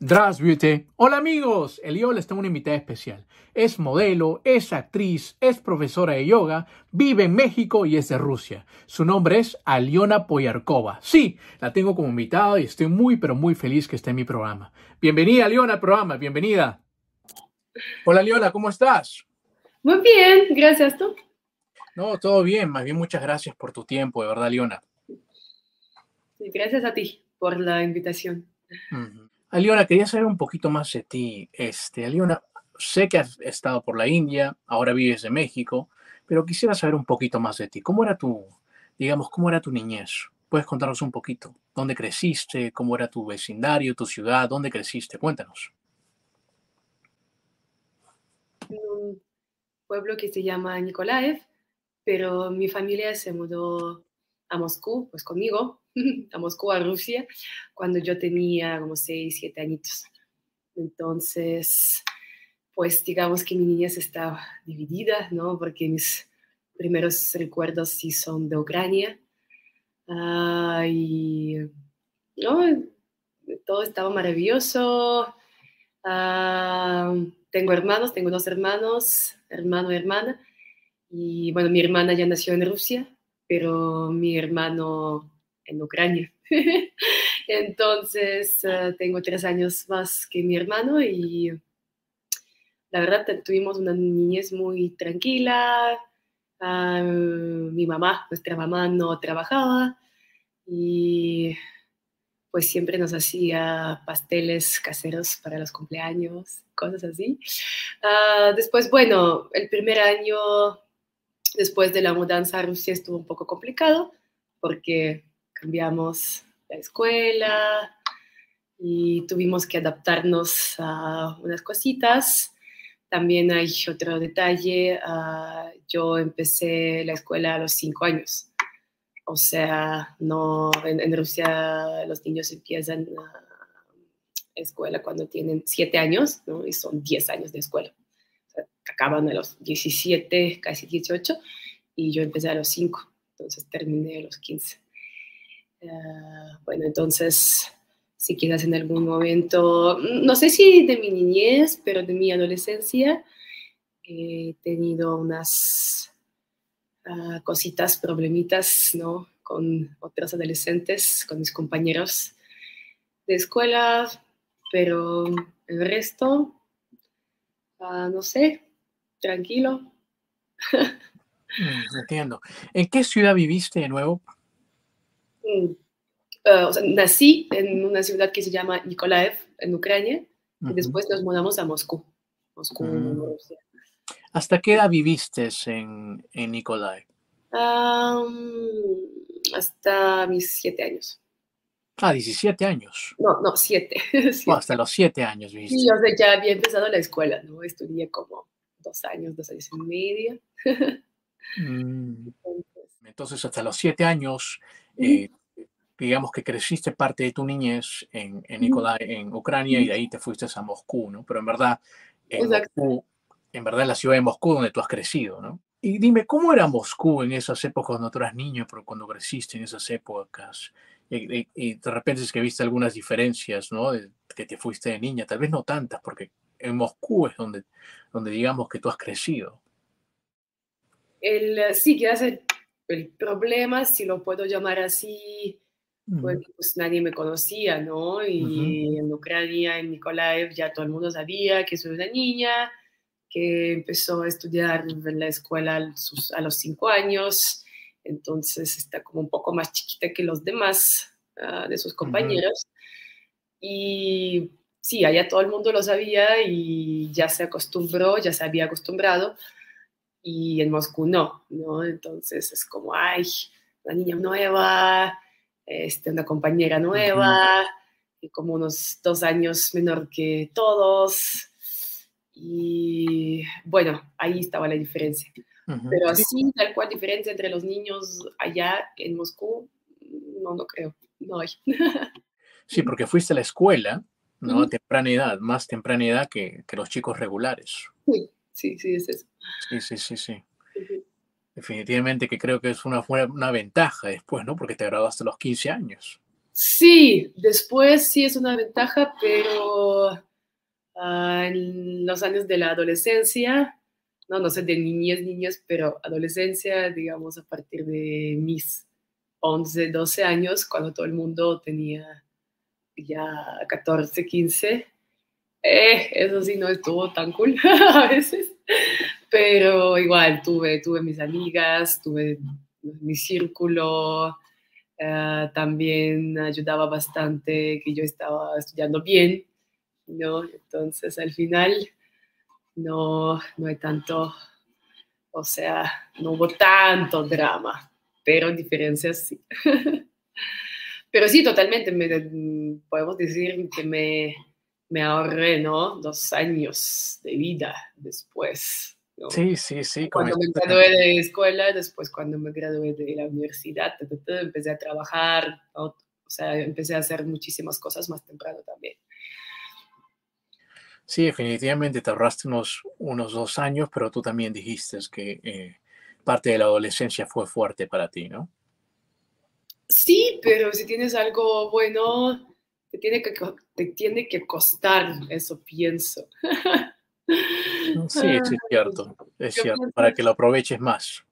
Dress Beauty. Hola amigos, el yo les tengo una invitada especial. Es modelo, es actriz, es profesora de yoga, vive en México y es de Rusia. Su nombre es Aliona Poyarkova. Sí, la tengo como invitada y estoy muy pero muy feliz que esté en mi programa. Bienvenida Aliona al programa, bienvenida. Hola Aliona, ¿cómo estás? Muy bien, gracias tú. No, todo bien, más bien muchas gracias por tu tiempo, de verdad Aliona. Gracias a ti por la invitación. Aliona, quería saber un poquito más de ti. Este, Aliona, sé que has estado por la India, ahora vives en México, pero quisiera saber un poquito más de ti. ¿Cómo era tu, digamos, cómo era tu niñez? ¿Puedes contarnos un poquito? ¿Dónde creciste? ¿Cómo era tu vecindario, tu ciudad? ¿Dónde creciste? Cuéntanos. En un pueblo que se llama Nikolaev, pero mi familia se mudó a Moscú, pues conmigo, a Moscú, a Rusia, cuando yo tenía como 6, 7 añitos. Entonces, pues digamos que mi niñez estaba dividida, ¿no? Porque mis primeros recuerdos sí son de Ucrania. Y, ¿no? Todo estaba maravilloso. Ah, tengo hermanos, tengo dos hermanos, hermano y hermana. Y bueno, mi hermana ya nació en Rusia, pero mi hermano en Ucrania. Entonces, uh, tengo tres años más que mi hermano y la verdad tuvimos una niñez muy tranquila. Uh, mi mamá, nuestra mamá no trabajaba y pues siempre nos hacía pasteles caseros para los cumpleaños, cosas así. Uh, después, bueno, el primer año después de la mudanza a Rusia estuvo un poco complicado porque cambiamos la escuela y tuvimos que adaptarnos a unas cositas. También hay otro detalle, uh, yo empecé la escuela a los cinco años. O sea, no, en, en Rusia los niños empiezan la escuela cuando tienen siete años, ¿no? Y son diez años de escuela. O sea, acaban a los 17, casi 18, y yo empecé a los cinco. Entonces terminé a los 15. Uh, bueno, entonces, si quizás en algún momento, no sé si de mi niñez, pero de mi adolescencia, he tenido unas uh, cositas, problemitas, ¿no? Con otros adolescentes, con mis compañeros de escuela, pero el resto, uh, no sé, tranquilo. Mm, entiendo. ¿En qué ciudad viviste de nuevo? Uh, o sea, nací en una ciudad que se llama Nikolaev, en Ucrania, uh -huh. y después nos mudamos a Moscú. Moscú, mm. ¿Hasta qué edad viviste en, en Nikolaev? Um, hasta mis siete años. Ah, 17 años. No, no, siete. Oh, hasta los siete años viviste. Sí, o sea, ya había empezado la escuela, ¿no? Estudié como dos años, dos años y medio. mm. Entonces, hasta los siete años, eh, digamos que creciste parte de tu niñez en, en, Nicolai, en Ucrania y de ahí te fuiste a Moscú, ¿no? Pero en verdad, en, Moscú, en verdad, en la ciudad de Moscú donde tú has crecido, ¿no? Y dime, ¿cómo era Moscú en esas épocas cuando tú eras niño, pero cuando creciste en esas épocas? Y, y, y de repente es que viste algunas diferencias, ¿no? De, que te fuiste de niña, tal vez no tantas, porque en Moscú es donde, donde digamos que tú has crecido. El, sí, que hace el problema, si lo puedo llamar así, porque pues nadie me conocía, ¿no? Y uh -huh. en Ucrania, en Nikolaev, ya todo el mundo sabía que soy una niña, que empezó a estudiar en la escuela a los cinco años, entonces está como un poco más chiquita que los demás uh, de sus compañeros. Uh -huh. Y sí, allá todo el mundo lo sabía y ya se acostumbró, ya se había acostumbrado, y en Moscú no, ¿no? Entonces es como, ay, una niña nueva, este, una compañera nueva, y como unos dos años menor que todos. Y bueno, ahí estaba la diferencia. Pero así, tal cual diferencia entre los niños allá en Moscú, no, no creo, no hay. sí, porque fuiste a la escuela, ¿no? A temprana edad, más temprana edad que, que los chicos regulares. Sí, sí, sí, es eso. Sí, sí, sí, sí. Definitivamente que creo que es una, una ventaja después, ¿no? Porque te graduaste a los 15 años. Sí, después sí es una ventaja, pero ah, en los años de la adolescencia, no, no sé, de niñez, niñas, pero adolescencia, digamos, a partir de mis 11, 12 años, cuando todo el mundo tenía ya 14, 15, eh, eso sí no estuvo tan cool a veces, pero igual tuve, tuve mis amigas, tuve mi círculo, eh, también ayudaba bastante que yo estaba estudiando bien, ¿no? Entonces al final no, no hay tanto, o sea, no hubo tanto drama, pero diferencias sí. pero sí, totalmente, me, podemos decir que me, me ahorré, ¿no? Dos años de vida después. Sí, sí, sí. Cuando me gradué de escuela, después cuando me gradué de la universidad, empecé a trabajar, o sea, empecé a hacer muchísimas cosas más temprano también. Sí, definitivamente te ahorraste unos, unos dos años, pero tú también dijiste que eh, parte de la adolescencia fue fuerte para ti, ¿no? Sí, pero si tienes algo bueno, te tiene que, te tiene que costar, eso pienso. Sí, es cierto, es cierto, para que lo aproveches más.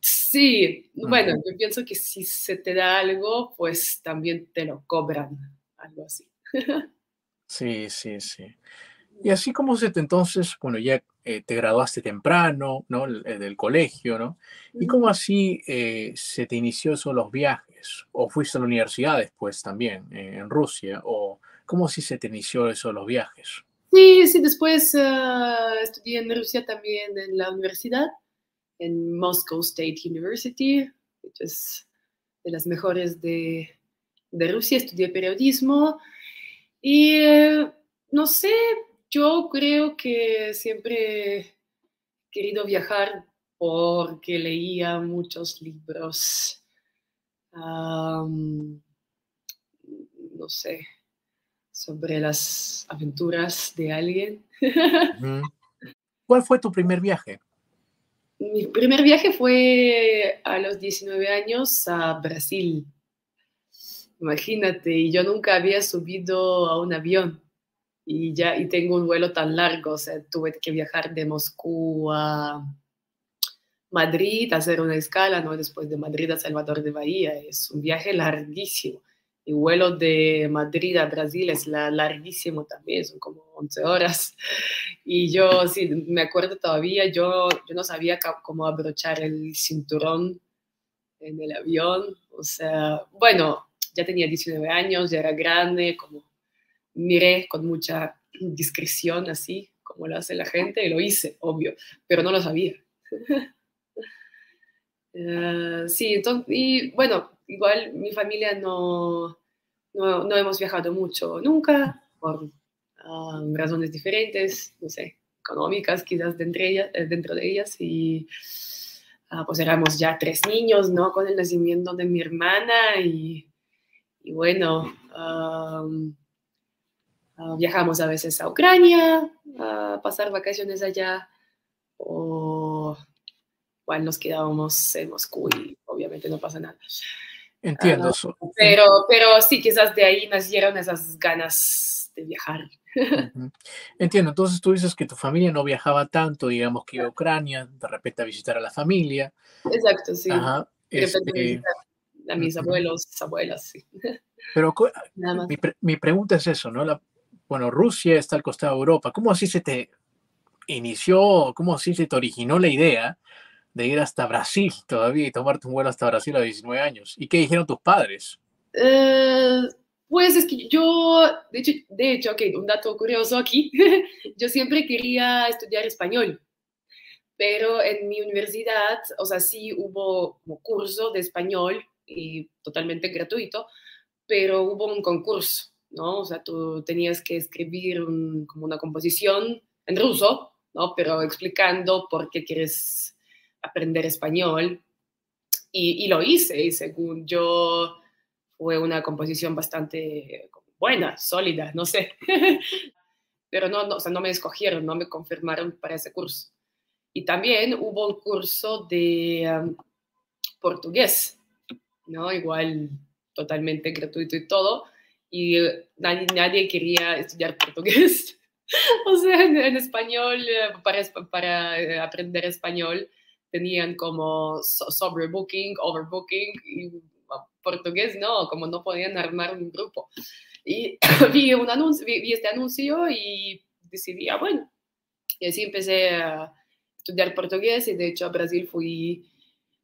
Sí, bueno, yo pienso que si se te da algo, pues también te lo cobran, algo así. Sí, sí, sí. Y así como se te entonces, bueno, ya eh, te graduaste temprano, ¿no? Eh, del colegio, ¿no? ¿Y cómo así eh, se te inició eso los viajes? ¿O fuiste a la universidad después también, en Rusia? ¿O cómo así se te inició eso los viajes? Sí, sí, después ah, estudié en Rusia también en la universidad, en Moscow State University, que es de las mejores de, de Rusia. Estudié periodismo y eh, no sé, yo creo que siempre he querido viajar porque leía muchos libros, no sé, sobre las aventuras de alguien. ¿Cuál fue tu primer viaje? Mi primer viaje fue a los 19 años a Brasil. Imagínate, y yo nunca había subido a un avión y ya y tengo un vuelo tan largo, o sea, tuve que viajar de Moscú a Madrid, hacer una escala, ¿no? Después de Madrid a Salvador de Bahía, es un viaje larguísimo. Y vuelo de Madrid a Brasil es la, larguísimo también, son como 11 horas. Y yo, sí, me acuerdo todavía, yo, yo no sabía cómo abrochar el cinturón en el avión. O sea, bueno, ya tenía 19 años, ya era grande, como miré con mucha discreción así, como lo hace la gente, y lo hice, obvio, pero no lo sabía. Eh, sí, entonces, y bueno, igual mi familia no, no, no hemos viajado mucho nunca, por ah, razones diferentes, no sé, económicas quizás dentro de ellas, eh, dentro de ellas y ah, pues éramos ya tres niños, ¿no? Con el nacimiento de mi hermana y y bueno, ah, viajamos a veces a Ucrania a pasar vacaciones allá o igual nos quedábamos en Moscú y obviamente no pasa nada. Entiendo eso. pero, pero sí, quizás de ahí nacieron esas ganas de viajar. Entiendo, entonces tú dices que tu familia no viajaba tanto, digamos que iba a Ucrania, de repente a visitar a la familia. Exacto, sí. Ajá. Este, a mis abuelos, abuelas, sí. Pero mi, mi, pregunta es eso, ¿no? La, bueno, Rusia está al costado de Europa. ¿Cómo así se te inició, cómo así se te originó la idea de ir hasta Brasil todavía y tomarte un vuelo hasta Brasil a 19 años? ¿Y qué dijeron tus padres? Eh, pues es que yo, de hecho, de hecho un dato curioso aquí, yo siempre quería estudiar español pero en mi universidad, o sea, sí hubo un curso de español y totalmente gratuito, pero hubo un concurso, ¿no? O sea, tú tenías que escribir como una composición en ruso, ¿no? Pero explicando por qué quieres aprender español. Y, lo hice, y según yo, fue una composición bastante buena, sólida, no sé. Pero no, o sea, no me escogieron, no me confirmaron para ese curso. Y también hubo un curso de portugués, ¿no? Igual totalmente gratuito y todo. Y eh, nadie, nadie quería estudiar portugués. o sea, en, en español, eh, para, para eh, aprender español, tenían como sobrebooking, overbooking, y portugués no, como no podían armar un grupo. Y vi, un anuncio, vi, este anuncio y decidí, ah, bueno. Y así empecé a estudiar portugués y de hecho a Brasil fui,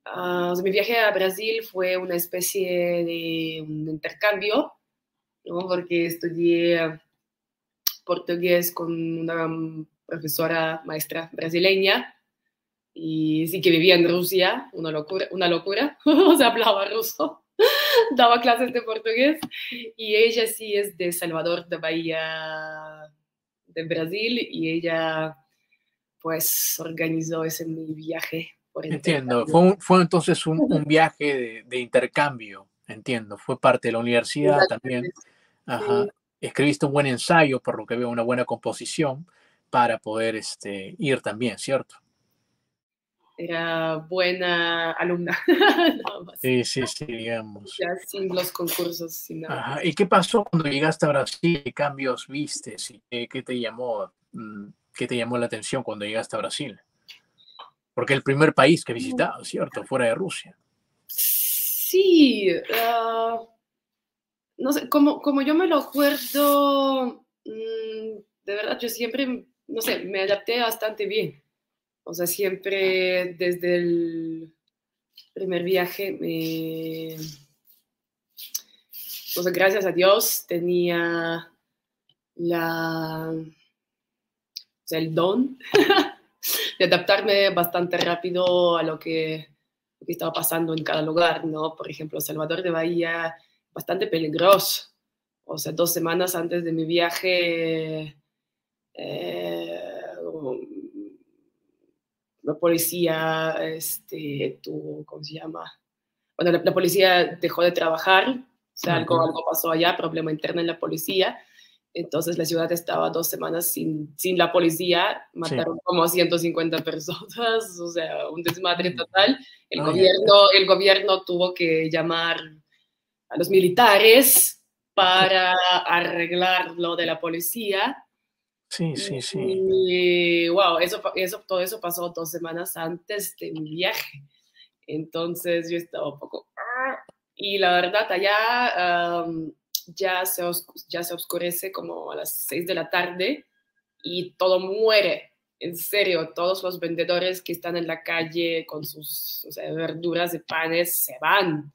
uh, mi viaje a Brasil fue una especie de un intercambio, ¿no? porque estudié portugués con una profesora maestra brasileña y sí que vivía en Rusia, una locura, una locura, o sea, hablaba ruso, daba clases de portugués y ella sí es de Salvador de Bahía de Brasil y ella pues organizó ese mi viaje. Por entiendo, fue, fue entonces un, un viaje de, de, intercambio, entiendo, fue parte de la universidad también. Ajá. Escribiste un buen ensayo, por lo que veo, una buena composición para poder este, ir también, ¿cierto? Era buena alumna. Sí, sí, sí, digamos. Ya sin los concursos, sin nada. ¿Y qué pasó cuando llegaste a Brasil? ¿Qué cambios viste? ¿Qué, qué, te llamó, mm, ¿Qué te llamó la atención cuando llegaste a Brasil? Porque el primer país que visitaste, ¿cierto? Fuera de Rusia. Sí. Uh, no sé, como, como yo me lo acuerdo, mmm, de verdad, yo siempre, no sé, me adapté bastante bien o sea, siempre desde el primer viaje, me... o sea, gracias a Dios tenía la, o sea, el don de adaptarme bastante rápido a lo que, lo que, estaba pasando en cada lugar, ¿no? Por ejemplo, Salvador de Bahía, bastante peligroso. O sea, dos semanas antes de mi viaje, eh, la policía este, tuvo, ¿cómo se llama? Bueno, la, la policía dejó de trabajar, o sea, algo, algo, pasó allá, problema interno en la policía. Entonces la ciudad estaba dos semanas sin, sin la policía, mataron sí. como 150 personas, o sea, un desmadre mm. total. El, oh, gobierno, yeah. el gobierno tuvo que llamar a los militares para arreglar lo de la policía Sí, sí, sí. Y wow, eso, eso, todo eso pasó dos semanas antes de mi viaje. Entonces yo estaba un poco... Ah", y la verdad, allá um, ya, se ya se oscurece como a las seis de la tarde y todo muere. En serio, todos los vendedores que están en la calle con sus o sea, verduras y panes se van.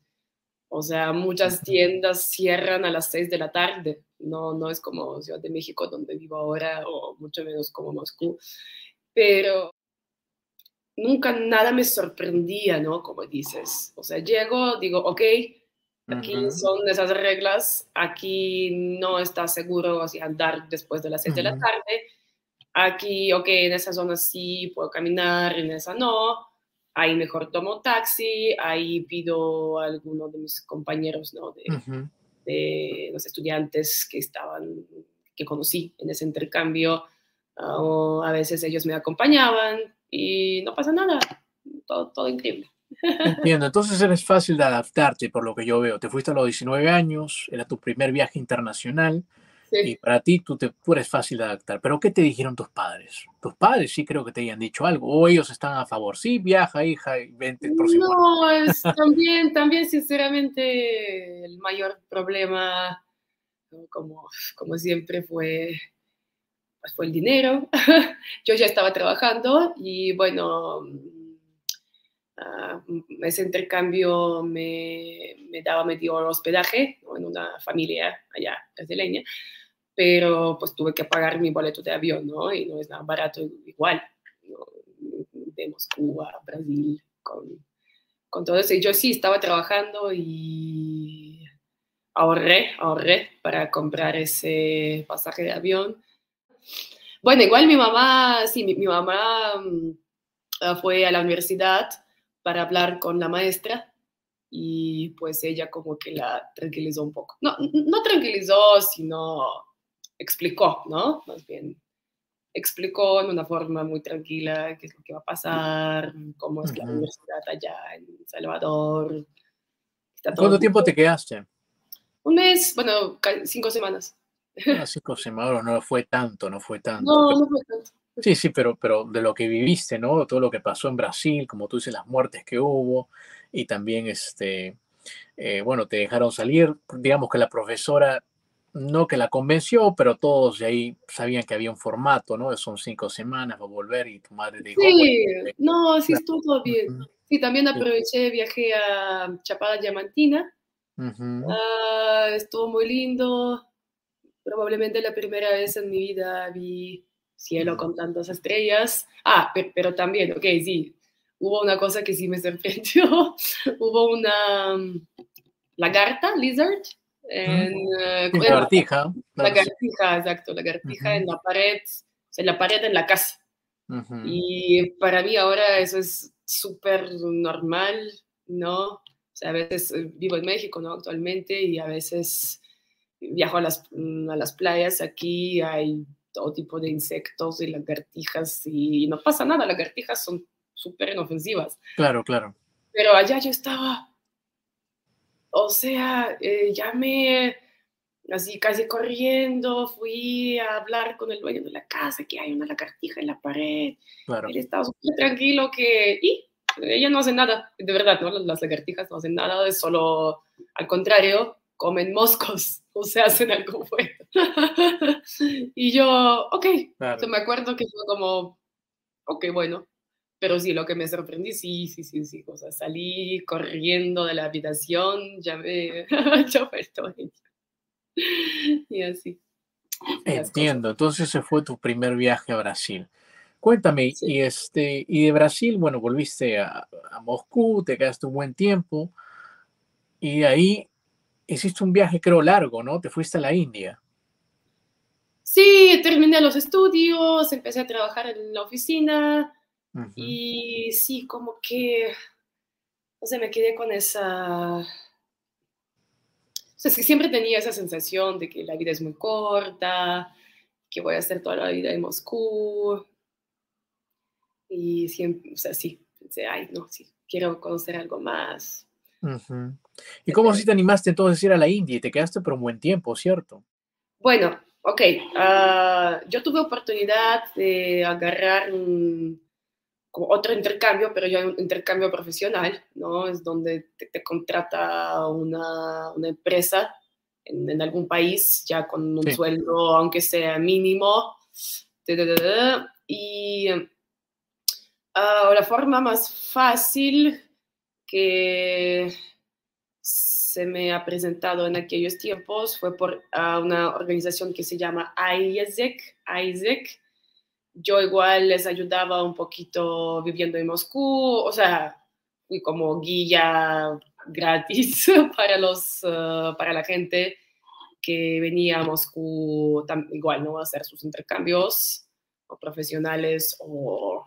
O sea, muchas tiendas cierran a las seis de la tarde no, no es como Ciudad de México donde vivo ahora o mucho menos como Moscú, pero nunca nada me sorprendía, ¿no? Como dices, o sea, llego, digo, ok, aquí uh -huh. son esas reglas, aquí no está seguro así, andar después de las 6 uh -huh. de la tarde, aquí, ok, en esa zona sí puedo caminar, en esa no, ahí mejor tomo taxi, ahí pido a alguno de mis compañeros, ¿no? De, uh -huh de los estudiantes que estaban, que conocí en ese intercambio. Uh, a veces ellos me acompañaban y no pasa nada, todo, todo increíble. Entiendo, entonces eres fácil de adaptarte por lo que yo veo. Te fuiste a los 19 años, era tu primer viaje internacional sí. y para ti tú, te, tú eres fácil de adaptar. Pero ¿qué te dijeron tus padres? Tus padres sí creo que te hayan dicho algo o ellos están a favor. Sí, viaja, hija, y vente el próximo No, es también, también sinceramente el mayor problema, como, como siempre, fue pues fue el dinero. Yo ya estaba trabajando y bueno, uh, ese intercambio me, me, daba medio hospedaje ¿no? en una familia allá brasileña, pero pues tuve que pagar mi boleto de avión, ¿no? Y no es nada barato igual, ¿no? de Moscú a Brasil, con, con todo eso. Y yo sí estaba trabajando y ahorré, ahorré para comprar ese pasaje de avión Bueno, igual mi mamá, sí, mi, mamá mm, ah, fue a la universidad para hablar con la maestra y pues ella como que la tranquilizó un poco. No, no tranquilizó, sino explicó, ¿no? Más bien explicó en una forma muy tranquila qué es lo que va a pasar, cómo es la universidad allá en Salvador. ¿Cuánto tiempo te quedaste? Un mes, bueno, cinco semanas. Ah, cinco semanas no fue tanto, no fue tanto. No, no fue tanto. Sí, sí, pero, pero de lo que viviste, ¿no? Todo lo que pasó en Brasil, como tú dices, las muertes que hubo y también, este, eh, bueno, te dejaron salir. Digamos que la profesora no que la convenció, pero todos de ahí sabían que había un formato, ¿no? Son cinco semanas, va a volver y tu madre dijo... Sí, no, sí estuvo todo bien. Sí, también aproveché, viajé a Chapada Diamantina. Ah, estuvo muy lindo. Probablemente la primera vez en mi vida vi cielo con tantas estrellas. Ah, pero, también, ok, sí, hubo una cosa que sí me sorprendió. hubo una mm, lagarta, lizard, en, eh, lagartija. Lagartija, exacto, lagartija en la pared, en la pared en la casa. Y para mí ahora eso es súper normal, ¿no? O sea, a veces eh, vivo en México, ¿no? Actualmente y a veces viajo a las, mm, a las playas, aquí hay todo tipo de insectos y lagartijas y no pasa nada, las lagartijas son súper inofensivas. Claro, claro. Pero allá yo estaba, o sea, eh, llamé así casi corriendo, fui a hablar con el dueño de la casa, que hay una lagartija en la pared. Claro. Él estaba súper tranquilo que, y ella no hace nada, de verdad, ¿no? Las lagartijas no hacen nada, es solo, al contrario, comen moscos o se hacen algo bueno. y yo, ok, me acuerdo que fue como, ok, bueno, pero sí, lo que me sorprendí, sí, sí, sí, sí, o sea, salí corriendo de la habitación, llamé, estoy. y así. Entiendo, entonces ese fue tu primer viaje a Brasil. Cuéntame, y, este, y de Brasil, bueno, volviste a, a, Moscú, te quedaste un buen tiempo, y ahí hiciste un viaje, creo, largo, ¿no? Te fuiste a la India. Sí, terminé los estudios, empecé a trabajar en la oficina, y sí, como que, o sea, me quedé con esa... O sea, es que siempre tenía esa sensación de que la vida es muy corta, que voy a estar toda la vida en Moscú. Y siempre, o sea, sí, pensé, ay, no, sí, quiero conocer algo más. ¿Y cómo así te animaste entonces a ir a la India y te quedaste por un buen tiempo, cierto? Bueno, ok, ah, yo tuve oportunidad de agarrar un, otro intercambio, pero ya un intercambio profesional, ¿no? Es donde te, contrata una, una empresa en, en, algún país, ya con un sueldo, aunque sea mínimo. Y uh, la forma más fácil que se me ha presentado en aquellos tiempos fue por uh, una organización que se llama ISEC, ISEC yo igual les ayudaba un poquito viviendo en Moscú, o sea, fui como guía gratis para, los, uh, para la gente que venía a Moscú igual, ¿no? Hacer sus intercambios o profesionales o,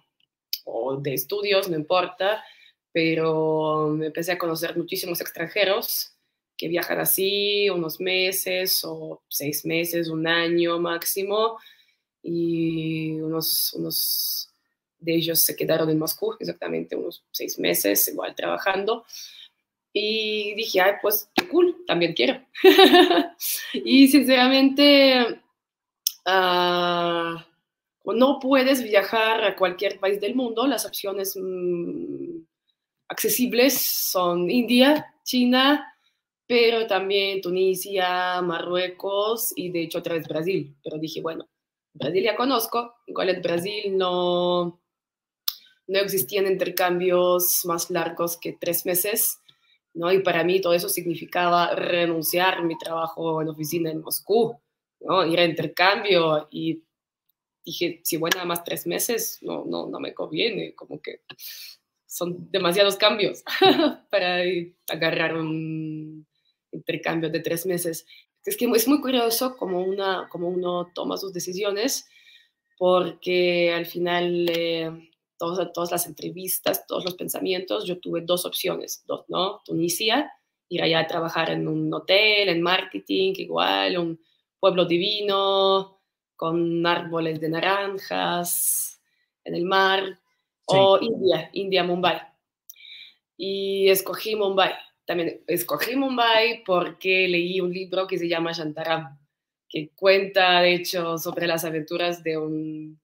o de estudios, no importa, pero me empecé a conocer muchísimos extranjeros que viajan así unos meses o seis meses, un año máximo, y unos, unos de ellos se quedaron en Moscú, exactamente unos seis meses, igual trabajando. Y dije, ay, pues qué cool, también quiero. y sinceramente, uh, no puedes viajar a cualquier país del mundo, las opciones mm, accesibles son India, China, pero también Tunisia, Marruecos y de hecho otra vez Brasil. Pero dije, bueno, Brasil ya conozco, igual en Brasil no, no existían intercambios más largos que tres meses, ¿no? Y para mí todo eso significaba renunciar a mi trabajo en oficina en Moscú, ¿no? Ir a intercambio y dije, si voy nada más tres meses, no, no, no me conviene, como que son demasiados cambios para agarrar un intercambio de tres meses. Es que es muy curioso como, una, como uno toma sus decisiones, porque al final eh, todas, todas las entrevistas, todos los pensamientos, yo tuve dos opciones, dos, ¿no? Tunisia, ir allá a trabajar en un hotel, en marketing, igual, un pueblo divino, con árboles de naranjas en el mar, o India, India, Mumbai. Y escogí Mumbai. También escogí Mumbai porque leí un libro que se llama Shantaram, que cuenta, de hecho, sobre las aventuras de un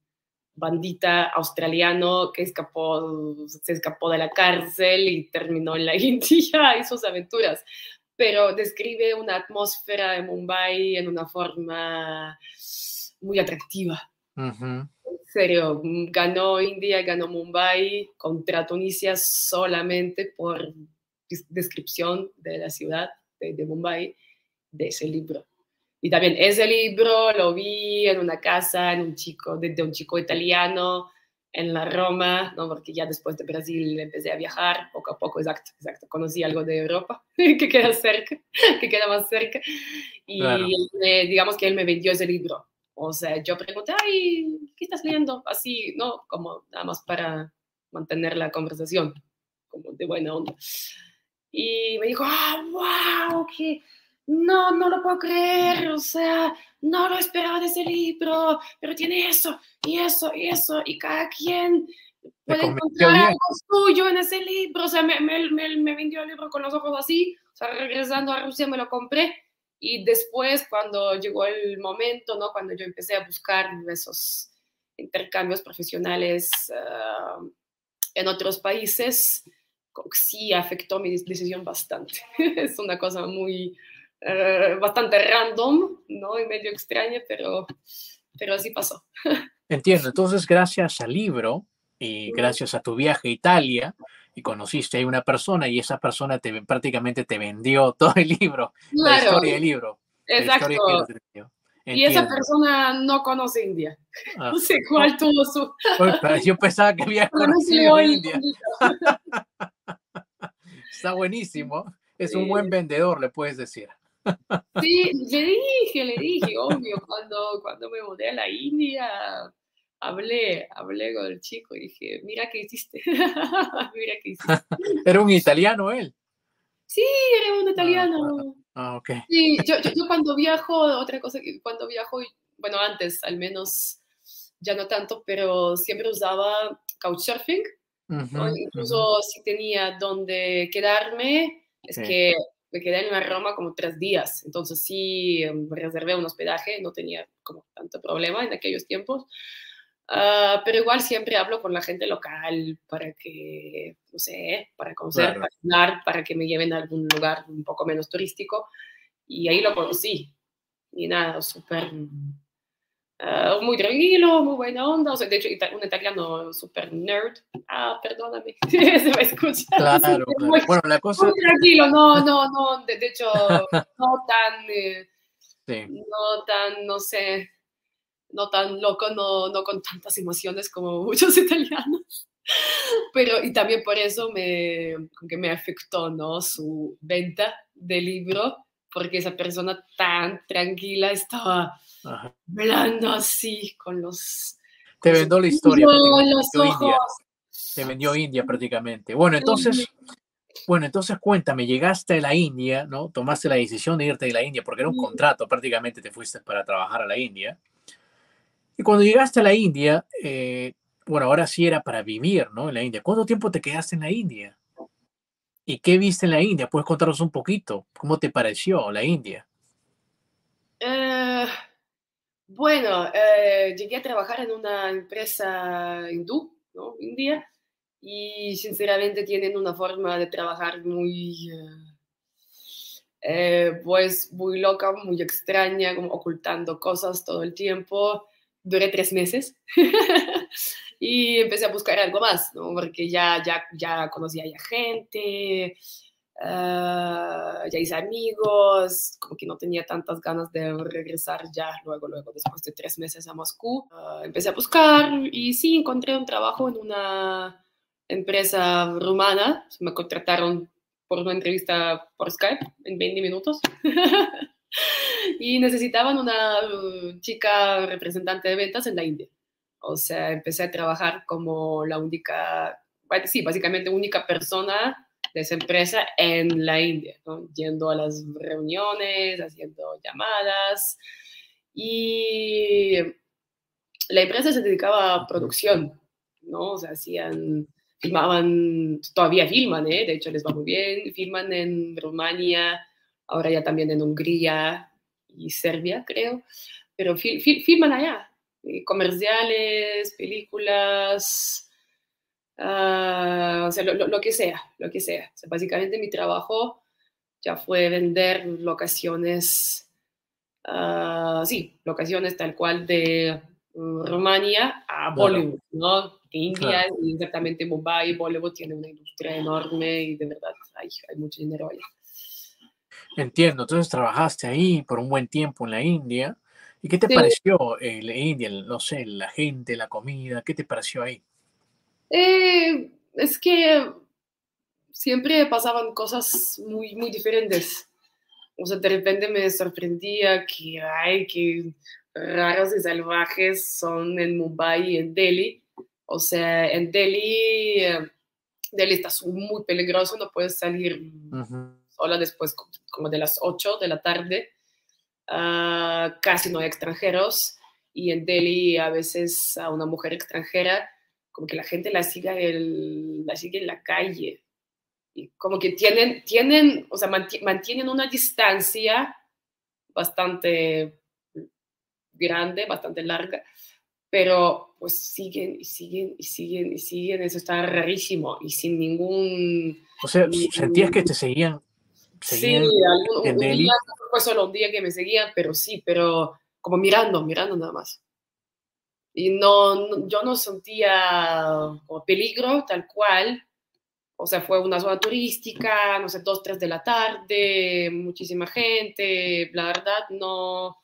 bandita australiano que escapó, se escapó de la cárcel y terminó en la India y sus aventuras. Pero describe una atmósfera de Mumbai en una forma muy atractiva. En serio, ganó India, ganó Mumbai contra Tunisia solamente por descripción de la ciudad de, Mumbai de ese libro. Y también ese libro lo vi en una casa en un chico, de, un chico italiano en la Roma, ¿no? porque ya después de Brasil empecé a viajar poco a poco, exacto, exacto, conocí algo de Europa que queda cerca, que queda más cerca, y digamos que él me vendió ese libro, o sea, yo pregunté, ay, ¿qué estás leyendo? Así, ¿no? Como nada más para mantener la conversación, como de buena onda. Y me dijo, ah, wow, que no, no lo puedo creer, o sea, no lo esperaba de ese libro, pero tiene eso, y eso, y eso, y cada quien puede encontrar algo suyo en ese libro, o sea, me, me, me, me vendió el libro con los ojos así, o sea, regresando a Rusia me lo compré, y después, cuando llegó el momento, ¿no? Cuando yo empecé a buscar esos intercambios profesionales ah, en otros países, sí afectó mi decisión bastante. es una cosa muy, uh, bastante random, ¿no? Y medio extraña, pero, pero así pasó. Entiendo. Entonces, gracias al libro y gracias a tu viaje a Italia, y conociste a una persona y esa persona te, prácticamente te vendió todo el libro, la historia del libro. Exacto. Y esa persona no conoce India. Ah. No sé cuál tuvo su... yo pensaba que había conocido India. Está buenísimo. Es un buen vendedor, le puedes decir. Sí, le dije, le dije, obvio, cuando, cuando me mudé a la India, hablé, hablé con el chico y dije, mira qué hiciste, mira qué hiciste. ¿Era un italiano él? Sí, era un italiano. Ah, ah ok. Sí, yo, yo, cuando viajo, otra cosa que cuando viajo, bueno, antes al menos, ya no tanto, pero siempre usaba couchsurfing. Incluso si tenía donde quedarme, es que me quedé en Roma como tres días, entonces sí em, reservé un hospedaje, no tenía como tanto problema en aquellos tiempos. Ah, pero igual siempre hablo con la gente local para que, no sé, para conocer, para hablar, para que me lleven a algún lugar un poco menos turístico. Y ahí lo conocí. Y nada, súper, uh, muy tranquilo, muy buena onda. O sea, de hecho, un italiano súper nerd. Ah, perdóname, se me escucha. Claro, bueno, la cosa... Muy tranquilo, no, no, no, de, hecho, no tan, eh, sí. no tan, no sé, no tan loco, no, no con tantas emociones como muchos italianos. Pero, y también por eso me, que me afectó, ¿no? Su venta del libro, porque esa persona tan tranquila estaba hablando así, con los... Te vendió la historia. Los India. Te vendió India prácticamente. Bueno, entonces... Bueno, entonces cuéntame, llegaste a la India, ¿no? Tomaste la decisión de irte de la India porque era un contrato, prácticamente te fuiste para trabajar a la India. Y cuando llegaste a la India, eh, bueno, ahora sí era para vivir, ¿no? En la India. ¿Cuánto tiempo te quedaste en la India? ¿Y qué viste en la India? ¿Puedes contarnos un poquito? ¿Cómo te pareció la India? Eh, bueno, eh, llegué a trabajar en una empresa hindú, ¿no? India, y sinceramente tienen una forma de trabajar muy, pues, muy loca, muy extraña, como ocultando cosas todo el tiempo duré tres meses y empecé a buscar algo más, ¿no? Porque ya, ya, ya conocía ya gente, ah, ya hice amigos, como que no tenía tantas ganas de regresar ya luego, luego, después de tres meses a Moscú. Ah, empecé a buscar y sí, encontré un trabajo en una empresa rumana, me contrataron por una entrevista por Skype en 20 minutos. y necesitaban una uh, chica representante de ventas en la India. O sea, empecé a trabajar como la única, sí, básicamente única persona de esa empresa en la India, yendo a las reuniones, haciendo llamadas. Y la empresa se dedicaba a producción, ¿no? O sea, hacían, filmaban, todavía filman, ¿eh? De hecho, les va muy bien, filman en Rumania, ahora ya también en Hungría y Serbia, creo, pero filman allá, eh, comerciales, películas, uh, o sea, lo, que sea, lo que sea. O sea, Básicamente mi trabajo ya fue vender locaciones, uh, sí, locaciones tal cual de Rumania a Bollywood, ¿no? India y exactamente Mumbai, Bollywood tiene una industria enorme y de verdad hay, hay mucho dinero allá. Entiendo, entonces trabajaste ahí por un buen tiempo en la India. ¿Y qué te pareció eh, la India? No sé, la gente, la comida, ¿qué te pareció ahí? Eh, es que siempre pasaban cosas muy, muy diferentes. O sea, de repente me sorprendía que, ay, que raros y salvajes son en Mumbai y en Delhi. O sea, en Delhi, eh, Delhi está muy peligroso, no puedes salir sola después como de las 8 de la tarde. Ah, casi no hay extranjeros y en Delhi a veces a una mujer extranjera como que la gente la sigue, el, la sigue en la calle. Y como que tienen, tienen o sea, mantienen una distancia bastante grande, bastante larga, pero pues siguen y siguen y siguen y siguen, eso está rarísimo y sin ningún... O sea, ¿sentías que te seguían Sí, algún, un, día, no fue solo un día que me seguían, pero sí, pero como mirando, mirando nada más. Y no, yo no sentía como peligro tal cual. O sea, fue una zona turística, no sé, dos, tres de la tarde, muchísima gente. La verdad, no,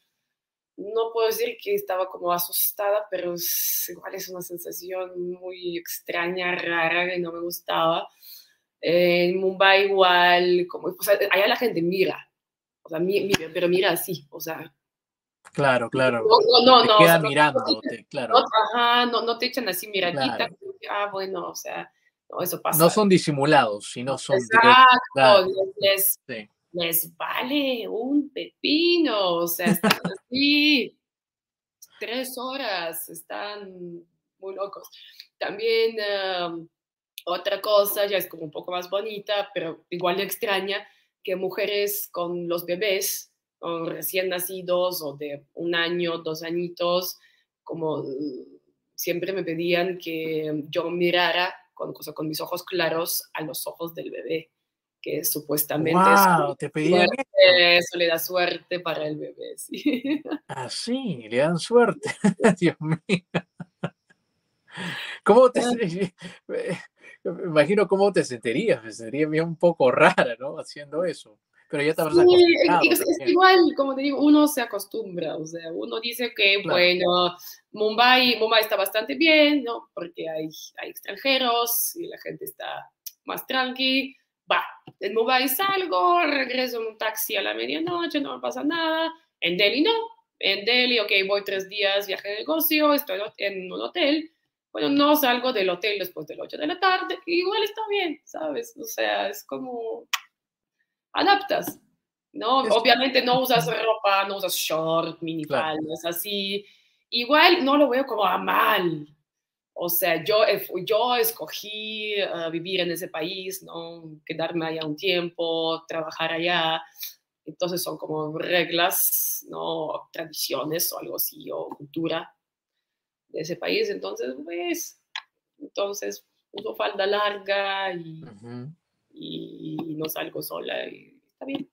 no puedo decir que estaba como asustada, pero igual es una sensación muy extraña, rara, que no me gustaba en Mumbai igual, como, o sea, allá la gente mira, o sea, mira, pero mira así, o sea. Claro, claro. No, no, no. queda mirando, claro. ajá, no, no te echan así miradita. Ah, bueno, o sea, no, eso pasa. No son disimulados, sino son Exacto, les, les, vale un pepino, o sea, están así, tres horas, están muy locos. También... Otra cosa ya es como un poco más bonita, pero igual de extraña, que mujeres con los bebés recién nacidos o de un año, dos añitos, como siempre me pedían que yo mirara con, con mis ojos claros a los ojos del bebé, que supuestamente te eso le da suerte para el bebé. Sí. Ah, sí, le dan suerte. Dios mío. ¿Cómo te, me imagino cómo te sentirías, me sentiría un poco rara, ¿no? Haciendo eso. Pero ya te habrás sí, igual, como te digo, uno se acostumbra, o sea, uno dice que, bueno, Mumbai, Mumbai está bastante bien, ¿no? Porque hay, hay extranjeros y la gente está más tranqui. Va, en Mumbai salgo, regreso en un taxi a la medianoche, no me pasa nada. En Delhi no. En Delhi, ok, voy tres días, viaje de negocio, estoy en un hotel, bueno, no salgo del hotel después de las 8 de la tarde, igual está bien, ¿sabes? O sea, es como adaptas, ¿no? Obviamente no usas ropa, no usas short, mini faldas, así. Igual no lo veo como a mal. O sea, yo, yo escogí uh, vivir en ese país, ¿no? Quedarme allá un tiempo, trabajar allá. Entonces son como reglas, ¿no? Tradiciones o algo así, o cultura de ese país. Entonces, pues, entonces uso falda larga y, y, no salgo sola y está bien.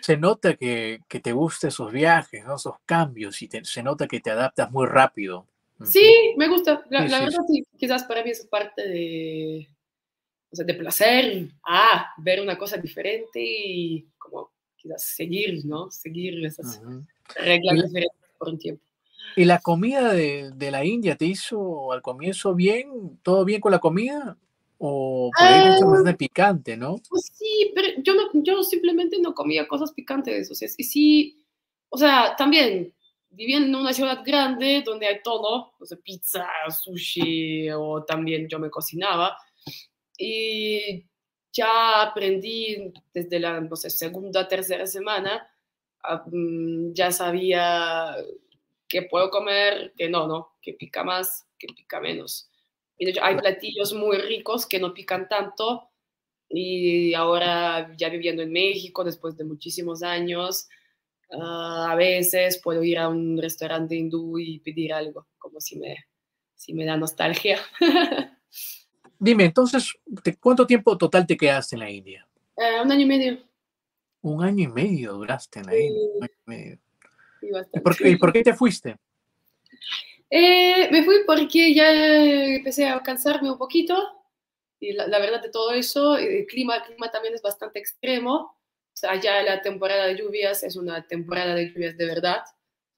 Se nota que, que, te gustan esos viajes, ¿no? esos cambios y se nota que te adaptas muy rápido. Sí, me gusta. La, verdad, sí. Quizás para mí es parte de, o sea, de placer. Ah, ver una cosa diferente y como quizás seguir, ¿no? Seguir esas reglas diferentes por un tiempo. ¿Y la comida de, de, la India te hizo al comienzo bien? ¿Todo bien con la comida? ¿O por ahí mucho más de ah, picante, no? Pues sí, pero yo, no, yo simplemente no comía cosas picantes. O sea, sí, o sea, también vivía en una ciudad grande donde hay todo, o sea, pizza, sushi, o también yo me cocinaba. Y ya aprendí desde la no sé, segunda, tercera semana, mm, ya sabía que puedo comer, que no, no, que pica más, que pica menos. Y de hecho hay platillos muy ricos que no pican tanto. Y ahora ya viviendo en México, después de muchísimos años, Ah, a veces puedo ir a un restaurante hindú y pedir algo, como si me, si me da nostalgia. Dime, entonces, ¿cuánto tiempo total te quedaste en la India? Eh, un año y medio. Un año y medio duraste en la India. ¿Y, por qué, te fuiste? Eh, me fui porque ya empecé a cansarme un poquito y la, verdad de todo eso, el clima, el clima también es bastante extremo o sea, ya la temporada de lluvias es una temporada de lluvias de verdad.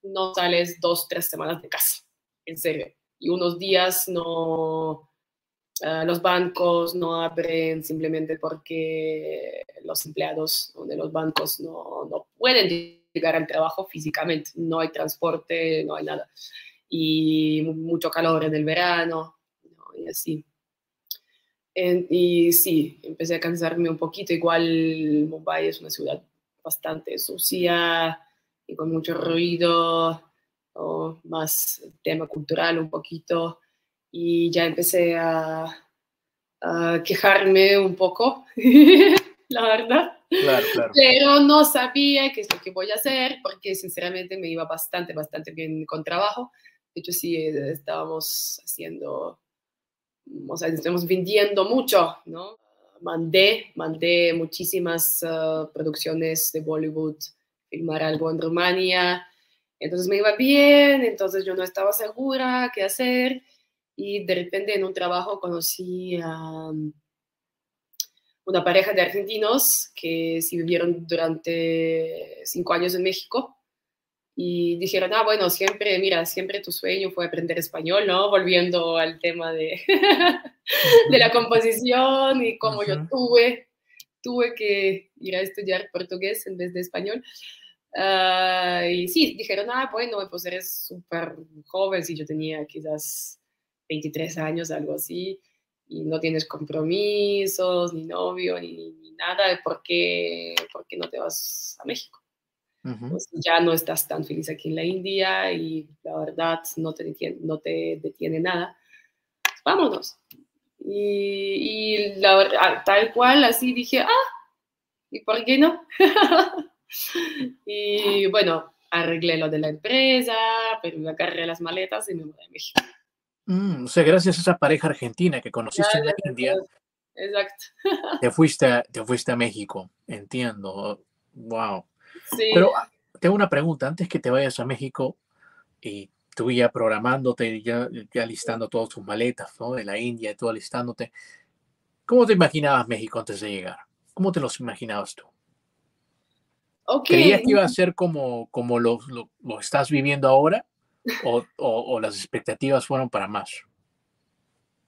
No sales dos, tres semanas de casa, en serio. Y unos días no, ah, los bancos no abren simplemente porque los empleados de los bancos no, no pueden llegar al trabajo físicamente. No hay transporte, no hay nada. Y mucho calor en el verano, y así y sí, empecé a cansarme un poquito. Igual Mumbai es una ciudad bastante sucia y con mucho ruido, o más tema cultural un poquito. Y ya empecé a, a quejarme un poco, la verdad. Claro, claro. Pero no sabía qué es lo que voy a hacer porque sinceramente me iba bastante, bastante bien con trabajo. De hecho, sí, estábamos haciendo o sea, estamos vendiendo mucho, ¿no? Mandé, mandé muchísimas uh, producciones de Bollywood, filmar algo en Rumania, entonces me iba bien, entonces yo no estaba segura qué hacer. Y de repente en un trabajo conocí a um, una pareja de argentinos que sí vivieron durante cinco años en México y dijeron, ah, bueno, siempre, mira, siempre tu sueño fue aprender español, ¿no? Volviendo al tema de, de la composición y cómo yo tuve, tuve que ir a estudiar portugués en vez de español. Ah, y sí, dijeron, ah, bueno, pues eres súper joven, si yo tenía quizás 23 años, algo así, y no tienes compromisos, ni novio, ni, ni nada, ¿por qué, ¿por qué no te vas a México? Pues ya no estás tan feliz aquí en la India y la verdad no te detiene, no te detiene nada. Vámonos. Y, y la verdad, tal cual, así dije, ah, ¿y por qué no? y bueno, arreglé lo de la empresa, pero me agarré las maletas y me mudé a México. Mm, o sea, gracias a esa pareja argentina que conociste en la India. Exacto. te, fuiste, te fuiste a México, entiendo. Wow. Pero ah, tengo una pregunta, antes que te vayas a México y tú ya programándote, ya, ya listando todas tus maletas, ¿no? De la India, todo listándote, ¿cómo te imaginabas México antes de llegar? ¿Cómo te los imaginabas tú? Okay. ¿Creías que iba a ser como, como lo, lo, lo estás viviendo ahora? O, o, o, las expectativas fueron para más?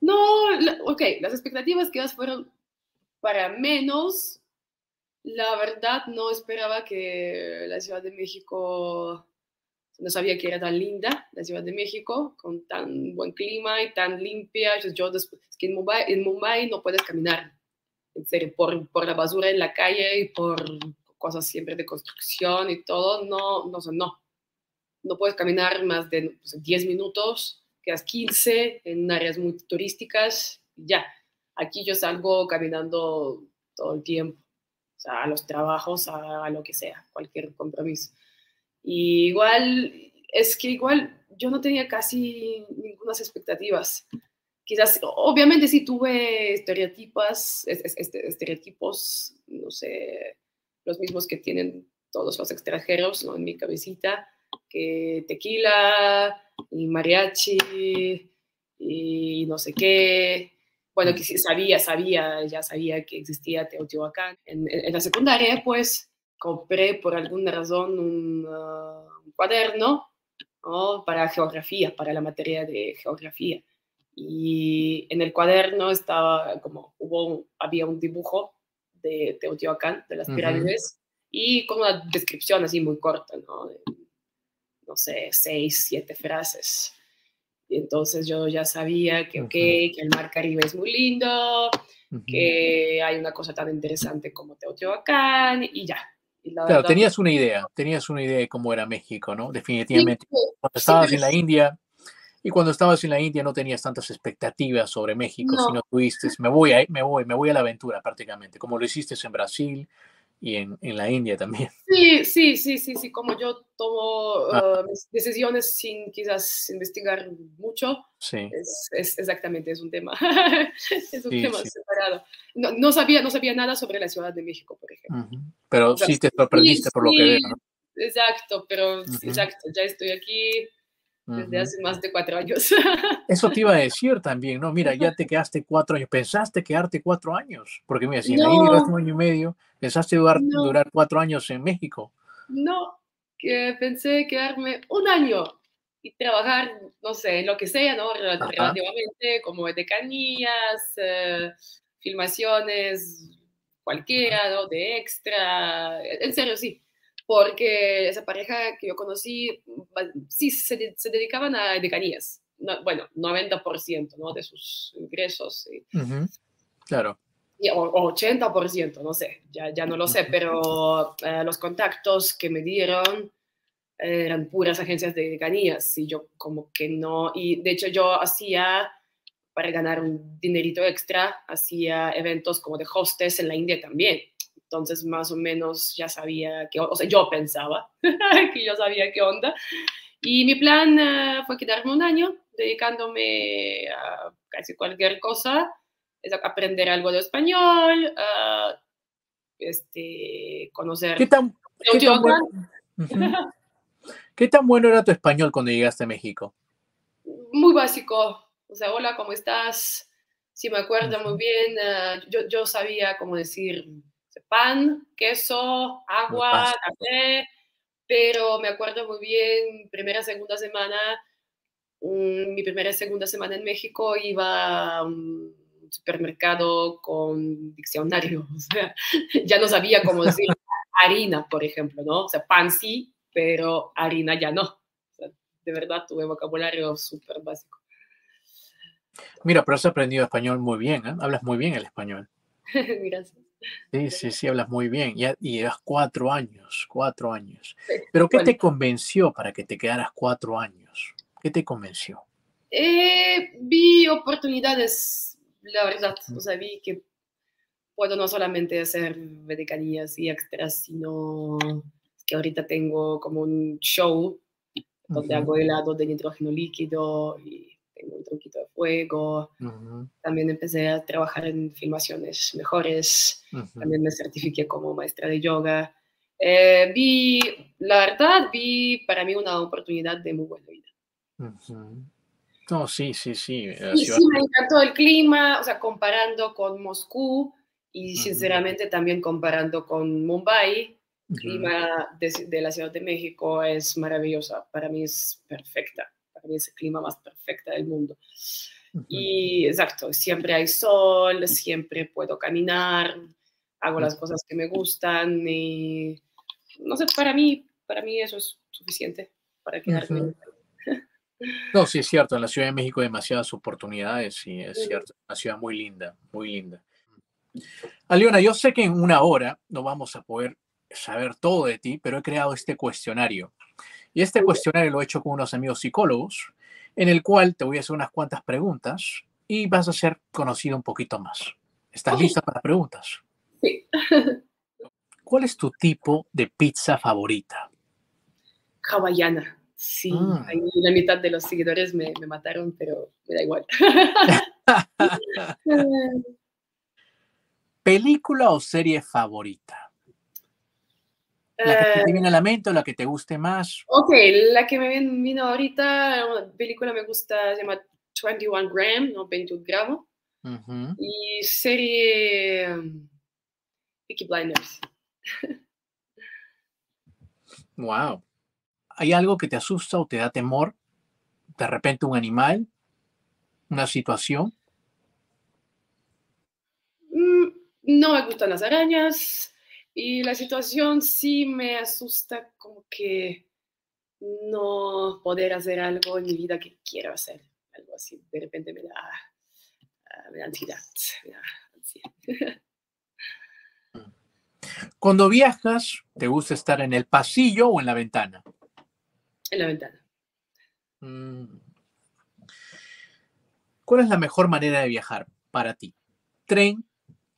No, ok, las expectativas que fueron para menos, la verdad no esperaba que la Ciudad de México, no sabía que era tan linda la Ciudad de México, con tan buen clima y tan limpia. Yo después, es que en Mumbai, no puedes caminar, en serio, por, por la basura en la calle y por cosas siempre de construcción y todo, no, no, no. No puedes caminar más de 10 minutos, quedas 15 en áreas muy turísticas, ya. Aquí yo salgo caminando todo el tiempo a los trabajos, a, lo que sea, cualquier compromiso. Y igual, es que igual yo no tenía casi ninguna expectativas. Quizás, obviamente sí tuve estereotipos, estereotipos, no sé, los mismos que tienen todos los extranjeros ¿no? en mi cabecita, que tequila y mariachi y no sé qué, bueno, que sabía, sabía, ya sabía que existía Teotihuacán. En, en, la secundaria, pues, compré por alguna razón un, uh, un cuaderno ¿no? para geografía, para la materia de geografía. Y en el cuaderno estaba como, hubo, había un dibujo de Teotihuacán, de las pirámides, uh -huh. y con una descripción así muy corta, ¿no? no sé, seis, siete frases. Y entonces yo ya sabía que, okay, que el mar Caribe es muy lindo, que hay una cosa tan interesante como Teotihuacán y ya. claro, tenías una idea, tenías una idea de cómo era México, ¿no? Definitivamente. cuando estabas en la India, y cuando estabas en la India no tenías tantas expectativas sobre México, sino tuviste, me voy, a, me voy, me voy a la aventura prácticamente, como lo hiciste en Brasil, y en, en, la India también. Sí, sí, sí, sí, sí, como yo tomo ah. uh, mis decisiones sin quizás investigar mucho. Sí. Es, es exactamente, es un tema, es un tema separado. No, no, sabía, no sabía nada sobre la Ciudad de México, por ejemplo. Pero sí te sorprendiste por lo que veo, ¿no? Exacto, pero exacto, ya estoy aquí desde hace más de cuatro años. Eso te iba a decir también, ¿no? Mira, ya te quedaste cuatro años. ¿Pensaste quedarte cuatro años? Porque mira, si en la India un año y medio, ¿pensaste durar, durar cuatro años en México? No, que pensé quedarme un año y trabajar, no sé, en lo que sea, ¿no? Relativamente, como de canías, eh, filmaciones, cualquiera, ¿no? De extra. En serio, sí porque esa pareja que yo conocí, sí, se, se dedicaban a decanías, no, bueno, 90% ¿no? de sus ingresos. Claro. Y, o, 80%, no sé, ya, ya no lo sé, pero eh, los contactos que me dieron eran puras agencias de decanías y yo como que no, y de hecho yo hacía, para ganar un dinerito extra, hacía eventos como de hostess en la India también. Entonces, más o menos ya sabía que, o sea, yo pensaba que yo sabía qué onda. Y mi plan eh, fue quedarme un año dedicándome a casi cualquier cosa, es aprender algo de español, este, conocer... ¿Qué tan, qué tan, bueno, ¿Qué tan bueno era tu español cuando llegaste a México? Muy básico. O sea, hola, ¿cómo estás? Si me acuerdo muy bien, eh, yo, yo sabía cómo decir pan, queso, agua, café, pero me acuerdo muy bien, primera, segunda semana, mm, mi primera y segunda semana en México iba a un supermercado con diccionario, o sea, ya no sabía cómo decir harina, por ejemplo, ¿no? O sea, pan sí, pero harina ya no. de verdad tuve vocabulario súper básico. Mira, pero has aprendido español muy bien, ¿eh? Hablas muy bien el español. Gracias. Sí, sí, sí, hablas muy bien. Y, y llevas cuatro años, cuatro años. Pero ¿qué te convenció para que te quedaras cuatro años? ¿Qué te convenció? Eh, vi oportunidades, la verdad. O sea, vi que puedo no solamente hacer vedecanías y extras, sino que ahorita tengo como un show donde hago helado de nitrógeno líquido y tengo un tronquito de fuego. También empecé a trabajar en filmaciones mejores. También me certifiqué como maestra de yoga. Eh, vi, la verdad, vi para mí una oportunidad de muy buena vida. No, sí, sí, sí. Y sí, me encantó el clima, o sea, comparando con Moscú y sinceramente también comparando con Mumbai, el clima de, de, la Ciudad de México es maravillosa, para mí es perfecta es el clima más perfecto del mundo. Y exacto, siempre hay sol, siempre puedo caminar, hago las cosas que me gustan y no sé, para mí, para mí eso es suficiente para quedarme. No, sí es cierto, en la Ciudad de México hay demasiadas oportunidades, sí, es cierto, una ciudad muy linda, muy linda. Aliona, yo sé que en una hora no vamos a poder saber todo de ti, pero he creado este cuestionario y este cuestionario lo he hecho con unos amigos psicólogos, en el cual te voy a hacer unas cuantas preguntas y vas a ser conocido un poquito más. ¿Estás lista para preguntas? Sí. ¿Cuál es tu tipo de pizza favorita? Hawaiana. Sí, mm. la mitad de los seguidores me, me mataron, pero me da igual. ¿Película o serie favorita? La que te viene a la mente o la que te guste más. Ok, la que me vino ahorita, una película me gusta, se llama 21 Gram, no 21 gramos. Y serie um, Peaky Blinders. wow. ¿Hay algo que te asusta o te da temor? De repente un animal, una situación. Mm, no me gustan las arañas. Y la situación sí me asusta como que no poder hacer algo en mi vida que quiero hacer. Algo así, de repente me da, ah, me da ansiedad. Me da ansiedad. Cuando viajas, ¿te gusta estar en el pasillo o en la ventana? En la ventana. Mm. ¿Cuál es la mejor manera de viajar para ti? ¿Tren,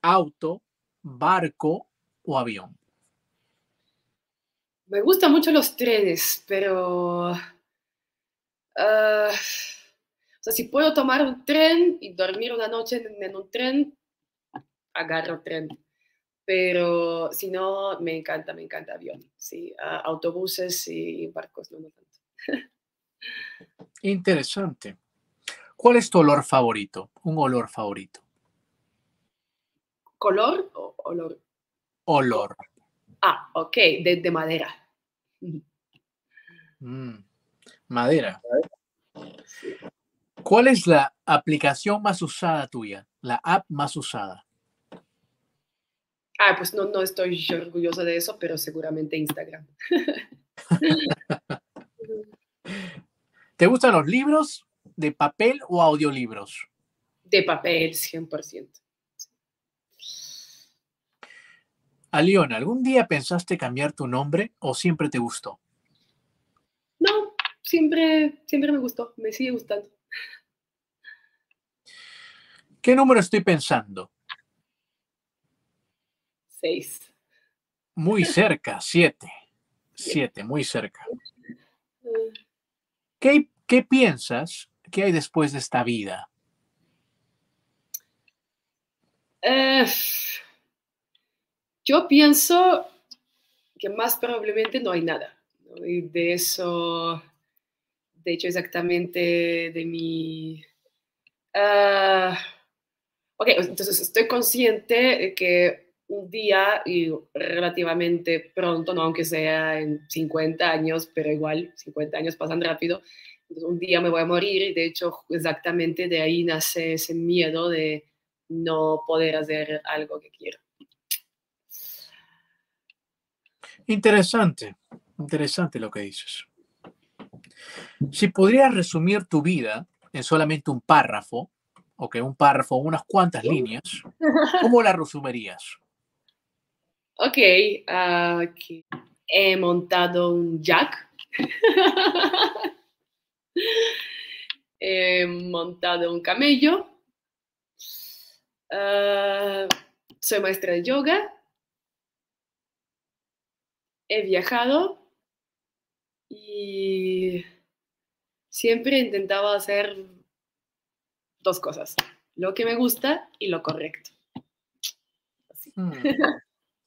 auto, barco o avión? Me gustan mucho los trenes, pero... ah, o sea, si puedo tomar un tren y dormir una noche en, un tren, agarro tren. Pero si no, me encanta, me encanta avión. Sí, autobuses y barcos, no, no tanto. Interesante. ¿Cuál es tu olor favorito? Un olor favorito. ¿Color o olor? Olor. Ah, ok, de, de madera. Mm. Madera. ¿Cuál es la aplicación más usada tuya? La app más usada. Ah, pues no, no estoy orgullosa de eso, pero seguramente Instagram. ¿Te gustan los libros de papel o audiolibros? De papel, 100%. Aliona, ¿algún día pensaste cambiar tu nombre o siempre te gustó? No, siempre, siempre me gustó, me sigue gustando. ¿Qué número estoy pensando? Seis. Muy cerca, siete. Siete, muy cerca. Eh, ¿Qué, qué piensas que hay después de esta vida? eh, yo pienso que más probablemente no hay nada. de eso, de hecho, exactamente de mi... ah, ok, entonces estoy consciente de que un día y relativamente pronto, no aunque sea en 50 años, pero igual 50 años pasan rápido, un día me voy a morir y de hecho exactamente de ahí nace ese miedo de no poder hacer algo que quiero. Interesante, interesante lo que dices. Si podrías resumir tu vida en solamente un párrafo, o que un párrafo, unas cuantas líneas, ¿cómo la resumirías? Ok, ah, que he montado un jack. he montado un camello. Ah, soy maestra de yoga. He viajado y siempre intentaba hacer dos cosas, lo que me gusta y lo correcto. Así. Hmm.